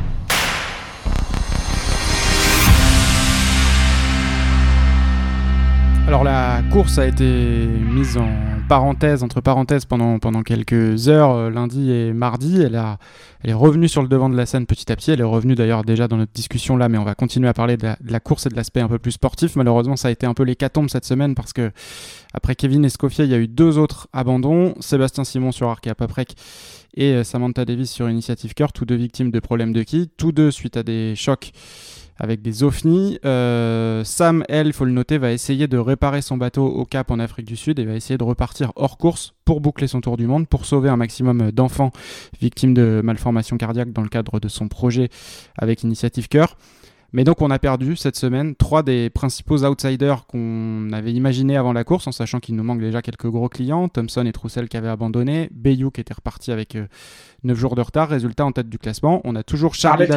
Alors la course a été mise en parenthèse, entre parenthèses pendant, pendant quelques heures, euh, lundi et mardi. Elle, a, elle est revenue sur le devant de la scène petit à petit. Elle est revenue d'ailleurs déjà dans notre discussion là, mais on va continuer à parler de la, course et de l'aspect un peu plus sportif. Malheureusement, ça a été un peu l'hécatombe cette semaine parce que après Kevin Escoffier, il y a eu deux autres abandons. Sébastien Simon sur à Paprec et euh, Samantha Davis sur Initiative Cœur, tous deux victimes de problèmes de qui, tous deux suite à des chocs avec des ovnis. Euh, Sam, elle, il faut le noter, va essayer de réparer son bateau au Cap en Afrique du Sud et va essayer de repartir hors course pour boucler son tour du monde, pour sauver un maximum d'enfants victimes de malformations cardiaques dans le cadre de son projet avec Initiative Cœur. Mais donc on a perdu cette semaine trois des principaux outsiders qu'on avait imaginés avant la course, en sachant qu'il nous manque déjà quelques gros clients, Thompson et Troussel qui avaient abandonné, Bayou qui était reparti avec 9 euh, jours de retard. Résultat en tête du classement, on a toujours Charles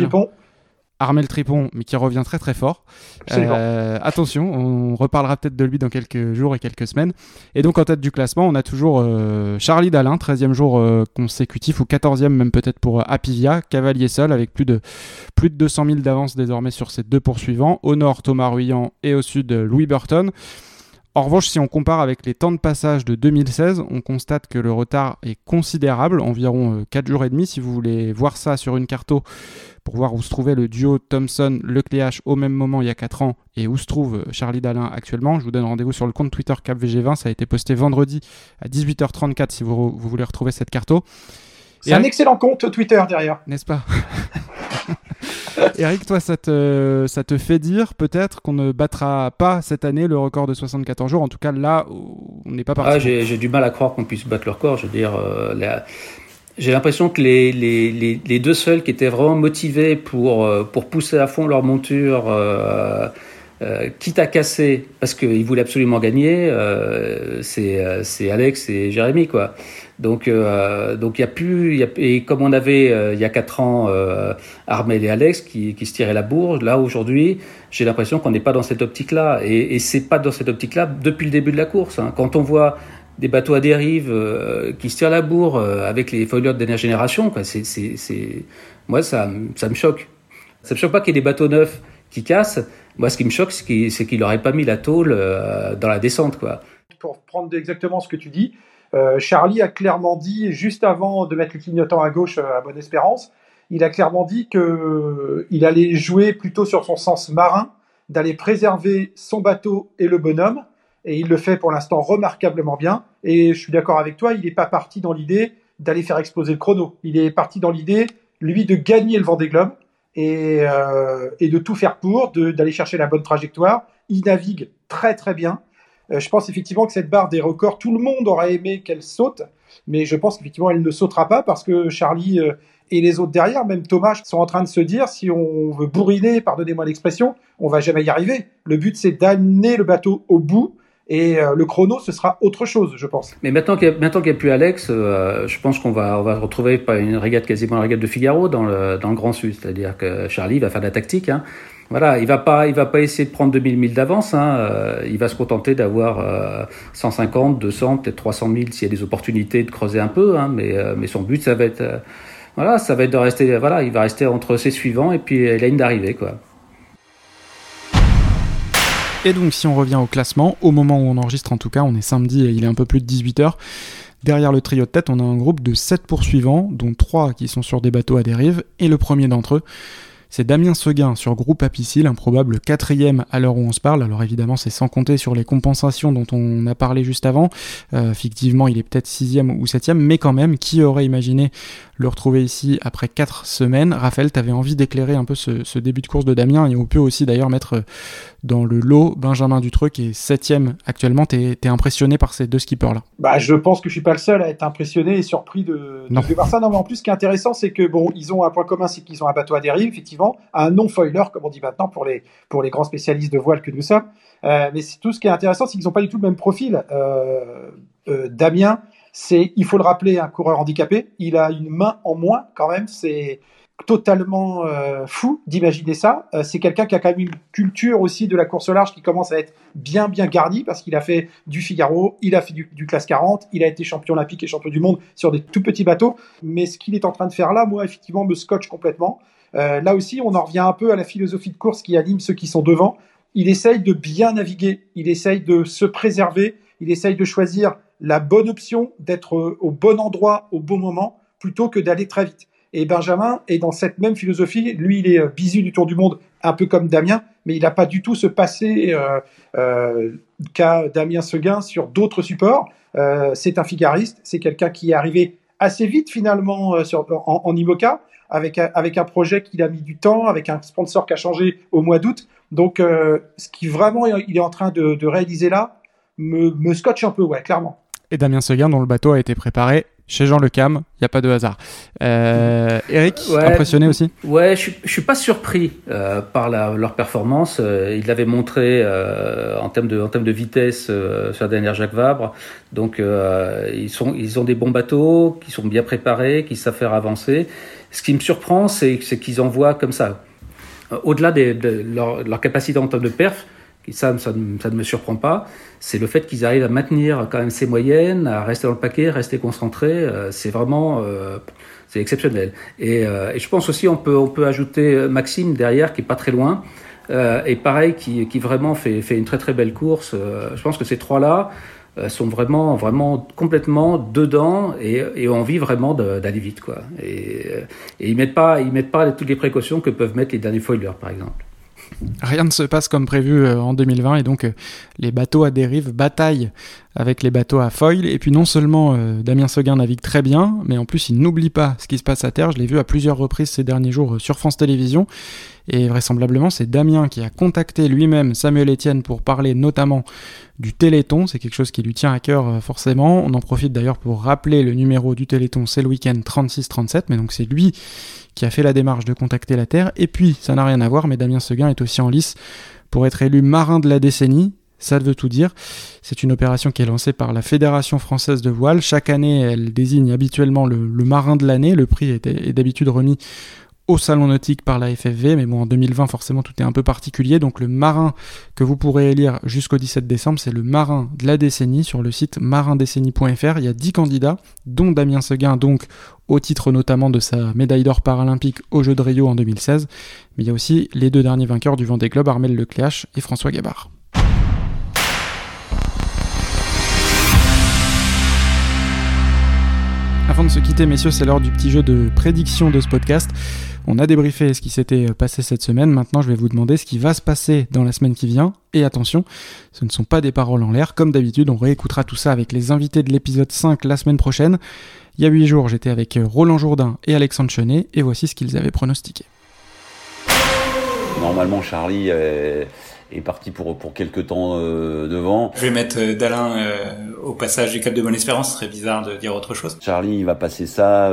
Armel Tripon, mais qui revient très très fort. Euh, attention, on reparlera peut-être de lui dans quelques jours et quelques semaines. Et donc en tête du classement, on a toujours euh, Charlie Dalin, 13e jour euh, consécutif, ou 14e même peut-être pour Apivia, cavalier seul, avec plus de, plus de 200 000 d'avance désormais sur ses deux poursuivants. Au nord, Thomas Ruyant et au sud, Louis Burton. En revanche, si on compare avec les temps de passage de 2016, on constate que le retard est considérable, environ 4 jours et demi. Si vous voulez voir ça sur une carte pour voir où se trouvait le duo Thompson-Lecléache au même moment il y a 4 ans et où se trouve euh, Charlie Dalin actuellement. Je vous donne rendez-vous sur le compte Twitter CapVG20. Ça a été posté vendredi à 18h34 si vous, vous voulez retrouver cette carte. C'est un excellent compte Twitter derrière. N'est-ce pas? Eric, toi, ça te, ça te fait dire peut-être qu'on ne battra pas cette année le record de 74 jours? En tout cas, là, on n'est pas parti. Ah, j'ai du mal à croire qu'on puisse battre le record. Je veux dire, euh, j'ai l'impression que les, les, les, deux seuls qui étaient vraiment motivés pour, euh, pour pousser à fond leur monture, euh, euh, quitte à casser, parce qu'ils voulaient absolument gagner, euh, c'est Alex et Jérémy. Quoi. Donc donc il y a plus, et comme on avait il y a quatre ans Armel et Alex qui, qui se tiraient la bourre, là aujourd'hui, j'ai l'impression qu'on n'est pas dans cette optique-là. Et, et c'est pas dans cette optique-là depuis le début de la course. Hein. Quand on voit des bateaux à dérive euh, qui se tirent la bourre euh, avec les de dernière génération. Moi, ça, me choque. Ça me choque pas qu'il y ait des bateaux neufs qui cassent. Moi, ce qui me choque, c'est qu'il, c'est qu'il n'aurait pas mis la tôle euh, dans la descente. Pour prendre exactement ce que tu dis, Charlie a clairement dit, juste avant de mettre le clignotant à gauche à Bonne Espérance, il a clairement dit qu'il allait jouer plutôt sur son sens marin, d'aller préserver son bateau et le bonhomme, et il le fait pour l'instant remarquablement bien. Et je suis d'accord avec toi, il n'est pas parti dans l'idée d'aller faire exploser le chrono. Il est parti dans l'idée, lui, de gagner le Vendée Globe et, euh, et de tout faire pour, d'aller chercher la bonne trajectoire. Il navigue très très bien. Euh, je pense effectivement que cette barre des records, tout le monde aurait aimé qu'elle saute, mais je pense qu'effectivement elle ne sautera pas parce que Charlie euh, et les autres derrière, même Thomas, sont en train de se dire si on veut bourriner, pardonnez-moi l'expression, on va jamais y arriver. Le but c'est d'amener le bateau au bout et euh, le chrono, ce sera autre chose, je pense. Mais maintenant qu'il n'y a, a, plus Alex, euh, je pense qu'on va, on va retrouver une régate quasiment la régate de Figaro dans le, dans le Grand Sud. C'est-à-dire que Charlie va faire de la tactique. Hein. Voilà, il va pas, il va pas essayer de prendre 2000 milles d'avance. Hein. Euh, il va se contenter d'avoir 150, 200, peut-être 300 000 s'il y a des opportunités de creuser un peu. Hein. Mais, mais son but, ça va être, voilà, ça va être de rester, voilà, il va rester entre ses suivants et puis la ligne d'arrivée, quoi. Et donc si on revient au classement, au moment où on enregistre en tout cas, on est samedi et il est un peu plus de 18h. Derrière le trio de tête, on a un groupe de 7 poursuivants, dont 3 qui sont sur des bateaux à dérive, et le premier d'entre eux, c'est Damien Seguin sur Groupe Apicil, un probable quatrième à l'heure où on se parle. Alors évidemment, c'est sans compter sur les compensations dont on a parlé juste avant. Euh, fictivement, il est peut-être sixième ou septième, mais quand même, qui aurait imaginé le retrouver ici après 4 semaines. Raphaël, tu avais envie d'éclairer un peu ce, début de course de Damien et on peut aussi d'ailleurs mettre dans le lot Benjamin Dutreux qui est 7 actuellement. Tu es, impressionné par ces deux skippers-là? Bah, Je pense que je suis pas le seul à être impressionné et surpris de, de, voir ça. Non, mais en plus, ce qui est intéressant, c'est que bon, ils ont un point commun, c'est qu'ils ont un bateau à dérive, effectivement, un non-foiler, comme on dit maintenant pour les, pour les grands spécialistes de voile que nous sommes. Euh, mais tout ce qui est intéressant, c'est qu'ils n'ont pas du tout le même profil. Euh, euh, Damien, c'est, il faut le rappeler, un coureur handicapé. Il a une main en moins quand même. C'est totalement euh, fou d'imaginer ça. Euh, c'est quelqu'un qui a quand même une culture aussi de la course large qui commence à être bien bien garnie parce qu'il a fait du Figaro, il a fait du, du, classe 40, il a été champion olympique et champion du monde sur des tout petits bateaux. Mais ce qu'il est en train de faire là, moi effectivement, me scotche complètement. Euh, là aussi, on en revient un peu à la philosophie de course qui anime ceux qui sont devant. Il essaye de bien naviguer, il essaye de se préserver, il essaye de choisir la bonne option, d'être au bon endroit au bon moment, plutôt que d'aller très vite. Et Benjamin est dans cette même philosophie. Lui, il est euh, bisu du Tour du Monde, un peu comme Damien, mais il n'a pas du tout ce passé euh, euh, qu'a Damien Seguin sur d'autres supports. c'est un figariste, c'est quelqu'un qui est arrivé assez vite finalement sur, en, IMOCA, avec, avec un projet qu'il a mis du temps, avec un sponsor qui a changé au mois d'août. Donc, ce qui vraiment il est en train de, de réaliser là me, me scotche un peu, ouais, clairement. Et Damien Seguin, dont le bateau a été préparé chez Jean Le Cam, il n'y a pas de hasard. Euh, Eric, impressionné aussi? Ouais, je ne suis pas surpris euh, par leur performance. Euh, ils l'avaient montré euh, en, termes de, en termes de vitesse sur la dernière Jacques Vabre. Donc, ils, sont, ils ont des bons bateaux, qui sont bien préparés, qui savent faire avancer. Ce qui me surprend, c'est qu'ils envoient comme ça. Au-delà de leur, leur, capacité en termes de perf, ça, ça, ça, ne me surprend pas, c'est le fait qu'ils arrivent à maintenir quand même ces moyennes, à rester dans le paquet, rester concentrés. Euh, c'est vraiment, euh, c'est exceptionnel. Et, euh, et, je pense aussi on peut on peut ajouter Maxime derrière qui est pas très loin. et pareil, qui, qui vraiment fait, fait une très très belle course. je pense que ces trois-là sont vraiment vraiment complètement dedans et, ont envie vraiment d'aller vite quoi. Et, et ils mettent pas ils mettent pas toutes les précautions que peuvent mettre les derniers foilers par exemple. Rien ne se passe comme prévu euh, en 2020 et donc euh, les bateaux à dérive bataillent avec les bateaux à foil. Et puis non seulement euh, Damien Seguin navigue très bien, mais en plus il n'oublie pas ce qui se passe à terre. Je l'ai vu à plusieurs reprises ces derniers jours sur France Télévisions. Et vraisemblablement c'est Damien qui a contacté lui-même Samuel Etienne pour parler notamment du Téléthon. C'est quelque chose qui lui tient à cœur forcément. On en profite d'ailleurs pour rappeler le numéro du Téléthon, c'est le week-end 36-37. Mais donc c'est lui qui a fait la démarche de contacter la Terre. Et puis, ça n'a rien à voir, mais Damien Seguin est aussi en lice pour être élu marin de la décennie. Ça veut tout dire. C'est une opération qui est lancée par la Fédération française de voile. Chaque année, elle désigne habituellement le, marin de l'année. Le prix est d'habitude remis au salon nautique par la FFV, mais bon, en 2020, forcément, tout est un peu particulier. Donc, le marin que vous pourrez élire jusqu'au 17 décembre, c'est le marin de la décennie sur le site marindécennie.fr. Il y a 10 candidats, dont Damien Seguin, donc, au titre notamment de sa médaille d'or paralympique aux Jeux de Rio en 2016. Mais il y a aussi les deux derniers vainqueurs du Vendée Globe, Armel Lecléache et François Gabard. Avant de se quitter, messieurs, c'est l'heure du petit jeu de prédiction de ce podcast. On a débriefé ce qui s'était passé cette semaine. Maintenant, je vais vous demander ce qui va se passer dans la semaine qui vient. Et attention, ce ne sont pas des paroles en l'air. Comme d'habitude, on réécoutera tout ça avec les invités de l'épisode 5 la semaine prochaine. Il y a 8 jours, j'étais avec Roland Jourdain et Alexandre Chenet. Et voici ce qu'ils avaient pronostiqué. Normalement, Charlie est, parti pour, pour quelques temps euh, devant. Je vais mettre euh, Dalin euh, au passage du Cap de Bonne-Espérance. Ce serait bizarre de dire autre chose. Charlie, il va passer ça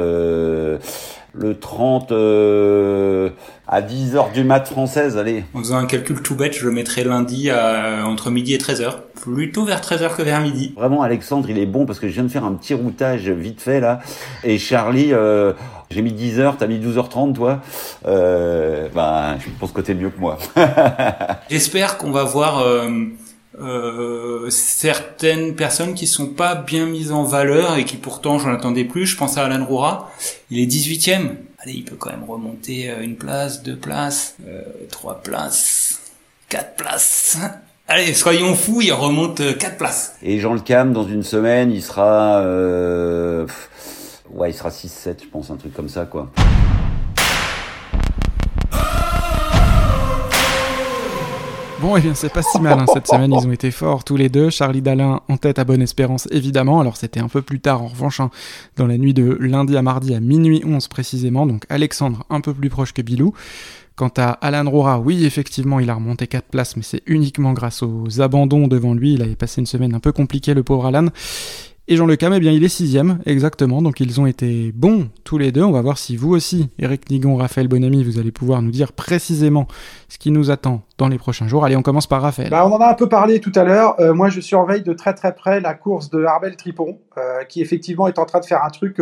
le 30 euh, à 10h du mat française, allez. En faisant un calcul tout bête, je le mettrai lundi à, entre midi et 13h. Plutôt vers 13h que vers midi. Vraiment, Alexandre, il est bon parce que je viens de faire un petit routage vite fait là. Et Charlie, euh, j'ai mis 10h, t'as mis 12h30 toi. Euh, ben, je pense que t'es mieux que moi. J'espère qu'on va voir... Euh, euh, certaines personnes qui sont pas bien mises en valeur et qui pourtant j'en attendais plus. Je pense à Alan Roura, il est 18ème. Allez, il peut quand même remonter euh, une place, deux places, euh, trois places, quatre places. Allez, soyons fous, il remonte euh, quatre places. Et Jean Le Cam, dans une semaine, il sera... Euh... Ouais, il sera 6-7, je pense, un truc comme ça, quoi. Bon, eh bien, c'est pas si mal. hein. Cette semaine, ils ont été forts tous les deux. Charlie Dalin en tête à Bonne Espérance, évidemment. Alors, c'était un peu plus tard, en revanche, hein, dans la nuit de lundi à mardi à minuit 11 précisément. Donc, Alexandre un peu plus proche que Bilou. Quant à Alan Rora, oui, effectivement, il a remonté 4 places, mais c'est uniquement grâce aux abandons devant lui. Il avait passé une semaine un peu compliquée, le pauvre Alan. Et Jean Le Cam, eh bien, il est sixième, exactement. Donc, ils ont été bons tous les deux. On va voir si vous aussi, Eric Nigon, Raphaël Bonamy, vous allez pouvoir nous dire précisément ce qui nous attend dans les prochains jours. Allez, on commence par Raphaël. Bah, on en a un peu parlé tout à l'heure. Euh, moi, je surveille de très très près la course de Arbel Tripon, euh, qui effectivement est en train de faire un truc.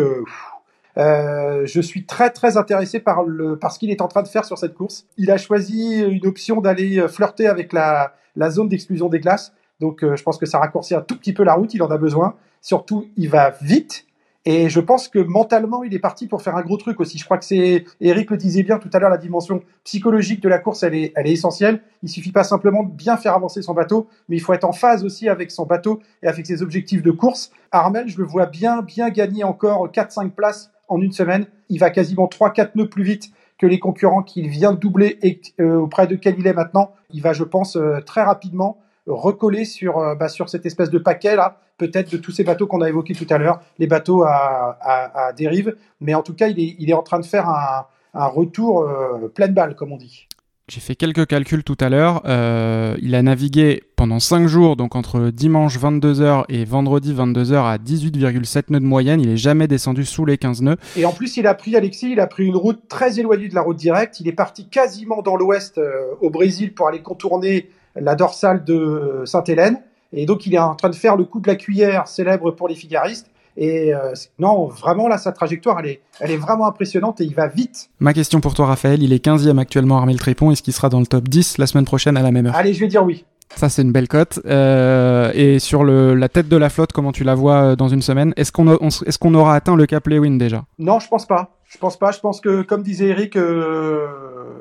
euh, je suis très très intéressé par ce qu'il est en train de faire sur cette course. Il a choisi une option d'aller flirter avec la zone d'exclusion des glaces. Donc, euh, je pense que ça raccourcit un tout petit peu la route. Il en a besoin. Surtout, il va vite. Et je pense que mentalement, il est parti pour faire un gros truc aussi. Je crois que c'est, Eric le disait bien tout à l'heure, la dimension psychologique de la course, elle est, elle est essentielle. Il suffit pas simplement de bien faire avancer son bateau, mais il faut être en phase aussi avec son bateau et avec ses objectifs de course. Armel, je le vois bien, bien gagner encore 4-5 places en une semaine. Il va quasiment 3-4 nœuds plus vite que les concurrents qu'il vient de doubler et euh, auprès de quel il est maintenant. Il va, je pense, euh, très rapidement recoller sur, euh, bah, sur cette espèce de paquet là, peut-être de tous ces bateaux qu'on a évoqués tout à l'heure, les bateaux à, à, à, dérive. Mais en tout cas, il est, il est en train de faire un, un retour euh, pleine balle, comme on dit. J'ai fait quelques calculs tout à l'heure. Euh, il a navigué pendant 5 jours, donc entre dimanche 22h et vendredi 22h à 18,7 nœuds de moyenne. Il est jamais descendu sous les 15 nœuds. Et en plus, il a pris, Alexis, il a pris une route très éloignée de la route directe. Il est parti quasiment dans l'ouest euh, au Brésil pour aller contourner la dorsale de Sainte-Hélène. Et donc, il est en train de faire le coup de la cuillère célèbre pour les figaristes. Et euh, non, vraiment, là, sa trajectoire, elle est, elle est vraiment impressionnante et il va vite. Ma question pour toi, Raphaël, il est 15e actuellement Armel Trépon. Est-ce qu'il sera dans le top 10 la semaine prochaine à la même heure? Allez, je vais dire oui. Ça, c'est une belle cote. Euh, et sur le, la tête de la flotte, comment tu la vois euh, dans une semaine? Est-ce qu'on est qu'on aura atteint le cap Lewin déjà? Non, je pense pas. Je pense pas. Je pense que, comme disait Eric, euh,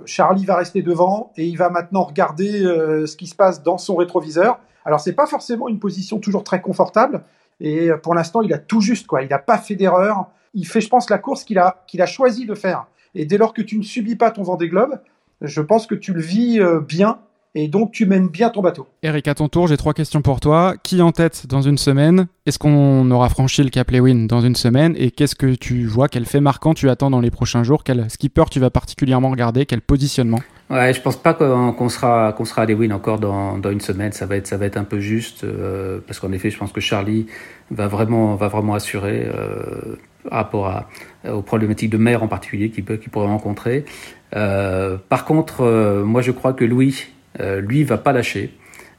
Charlie va rester devant et il va maintenant regarder euh, ce qui se passe dans son rétroviseur. Alors, c'est pas forcément une position toujours très confortable. Et pour l'instant, il a tout juste, quoi. Il n'a pas fait d'erreur. Il fait, je pense, la course qu'il a, qu'il a choisi de faire. Et dès lors que tu ne subis pas ton Vendée Globe, je pense que tu le vis euh, bien et donc tu mènes bien ton bateau. Eric, à ton tour, j'ai trois questions pour toi. Qui en tête dans une semaine? Est-ce qu'on aura franchi le cap Lewin dans une semaine? Et qu'est-ce que tu vois Quel fait marquant tu attends dans les prochains jours? Quel skipper tu vas particulièrement regarder? Quel positionnement? Ouais, je pense pas qu'on sera qu'on sera à Lewin encore dans, dans une semaine. Ça va être ça va être un peu juste euh, parce qu'en effet, je pense que Charlie va vraiment va vraiment assurer euh, par rapport à, aux problématiques de mer en particulier qu'il peut qu'il pourrait rencontrer. Euh, par contre, euh, moi je crois que Louis euh, lui va pas lâcher.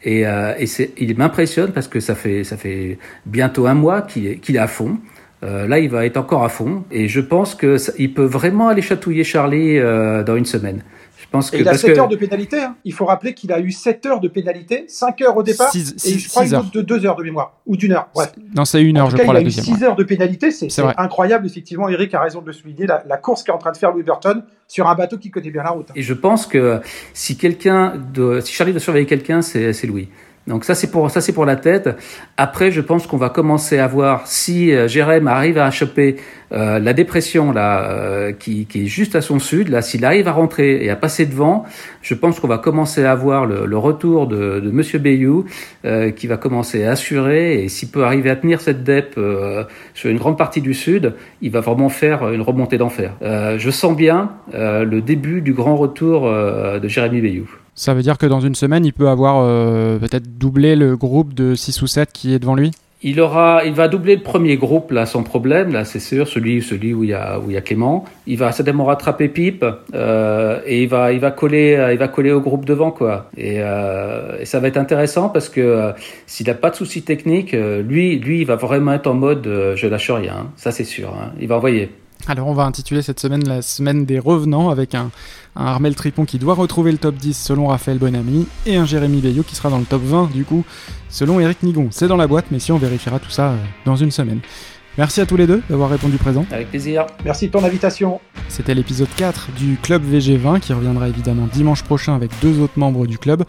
Et, euh, il m'impressionne parce que ça fait, ça fait bientôt un mois qu'il est, qu'il à fond. Euh, là, il va être encore à fond. Et je pense que ça, il peut vraiment aller chatouiller Charlie dans une semaine. Je pense que, et il a parce 7 que- heures de pénalité. Hein. Il faut rappeler qu'il a eu 7 heures de pénalité, 5 heures au départ, Six- et je crois une heures. autre de 2 heures de mémoire, ou d'une heure. Bref. Non, c'est une En heure, tout je cas, crois, il a la eu deuxième. 6 heures de pénalité, c'est incroyable, effectivement. Eric a raison de le souligner, la, la course qu'est en train de faire Louis Burton sur un bateau qui connaît bien la route. hein. Et je pense que si quelqu'un, si Charlie doit surveiller quelqu'un, c'est c'est Louis. Donc ça c'est pour ça c'est pour la tête. Après je pense qu'on va commencer à voir si euh, Jérém arrive à choper euh, la dépression là euh, qui, qui est juste à son sud là s'il arrive à rentrer et à passer devant, je pense qu'on va commencer à voir le, le retour de, de Monsieur Bayou euh, qui va commencer à assurer et s'il peut arriver à tenir cette dep euh, sur une grande partie du sud, il va vraiment faire une remontée d'enfer. Je sens bien le début du grand retour de Jérémy Bayou. Ça veut dire que dans une semaine, il peut avoir euh, peut-être doublé le groupe de 6 ou 7 qui est devant lui? Il aura, il va doubler le premier groupe là sans problème là c'est sûr celui celui où il y a où il y a Clément. Il va certainement rattraper Pipe euh, et il va il va coller euh, il va coller au groupe devant quoi. Et, ça va être intéressant parce que euh, s'il n'a pas de soucis techniques, lui lui il va vraiment être en mode je lâche rien. hein. Ça c'est sûr. hein. Il va envoyer. Alors on va intituler cette semaine la semaine des revenants avec un, un Armel Tripon qui doit retrouver le top 10 selon Raphaël Bonamy et un Jérémy Bayou qui sera dans le top 20 du coup selon Eric Nigon. C'est dans la boîte mais si on vérifiera tout ça euh, dans une semaine. Merci à tous les deux d'avoir répondu présent. Avec plaisir. Merci de ton invitation. C'était l'épisode 4 du Club VG20 qui reviendra évidemment dimanche prochain avec deux autres membres du club.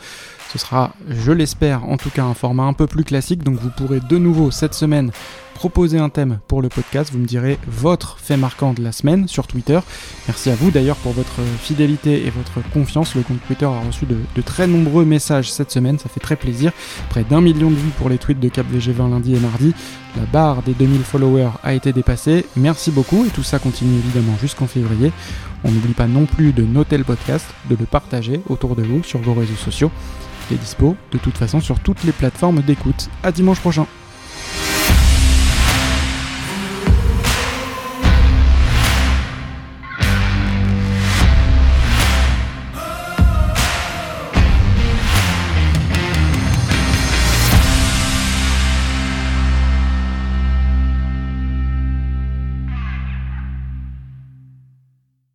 Ce sera, je l'espère, en tout cas un format un peu plus classique, donc vous pourrez de nouveau cette semaine proposer un thème pour le podcast. Vous me direz votre fait marquant de la semaine sur Twitter. Merci à vous d'ailleurs pour votre fidélité et votre confiance. Le compte Twitter a reçu de, très nombreux messages cette semaine, ça fait très plaisir. Près d'un million de vues pour les tweets de Cap VG20 lundi et mardi. La barre des 2000 followers a été dépassée. Merci beaucoup et tout ça continue évidemment jusqu'en février. On n'oublie pas non plus de noter le podcast, de le partager autour de vous sur vos réseaux sociaux podcast est dispo de toute façon sur toutes les plateformes d'écoute. À dimanche prochain.